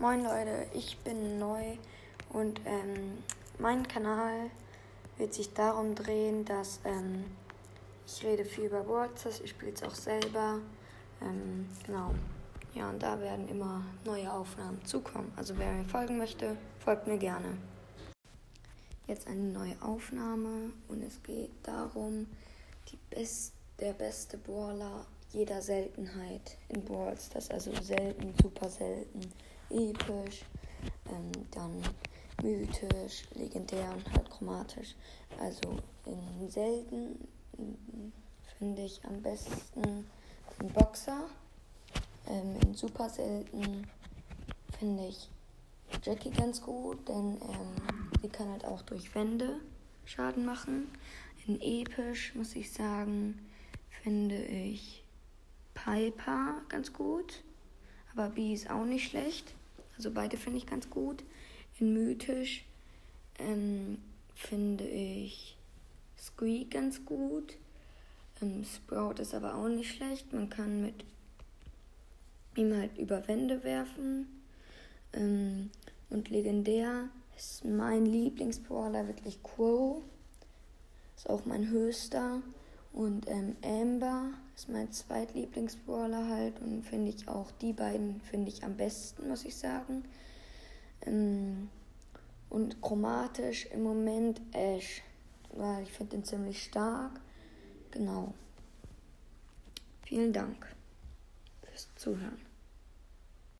Moin Leute, ich bin neu und ähm, mein Kanal wird sich darum drehen, dass ähm, ich rede viel über WordPress, ich spiele es auch selber. Ähm, genau. Ja, und da werden immer neue Aufnahmen zukommen. Also wer mir folgen möchte, folgt mir gerne. Jetzt eine neue Aufnahme und es geht darum, die best, der beste Brawler jeder Seltenheit in Brawls. Das ist also selten, super selten episch, ähm, dann mythisch, legendär und halt chromatisch. Also in selten finde ich am besten den Boxer. Ähm, in super selten finde ich Jackie ganz gut, denn ähm, sie kann halt auch durch Wände Schaden machen. In episch muss ich sagen, finde ich Piper ganz gut. Aber B ist auch nicht schlecht. Also beide finde ich ganz gut. In mythisch ähm, finde ich Squeak ganz gut. Ähm, Sprout ist aber auch nicht schlecht. Man kann mit ihm halt über Wände werfen. Ähm, und legendär ist mein Lieblingsbrawler wirklich Quo. Ist auch mein höchster. Und ähm, Amber ist mein zweitlieblingsbrawler halt und finde ich auch die beiden finde ich am besten, muss ich sagen. Ähm, und chromatisch im Moment Ash, weil ich finde den ziemlich stark. Genau. Vielen Dank fürs Zuhören.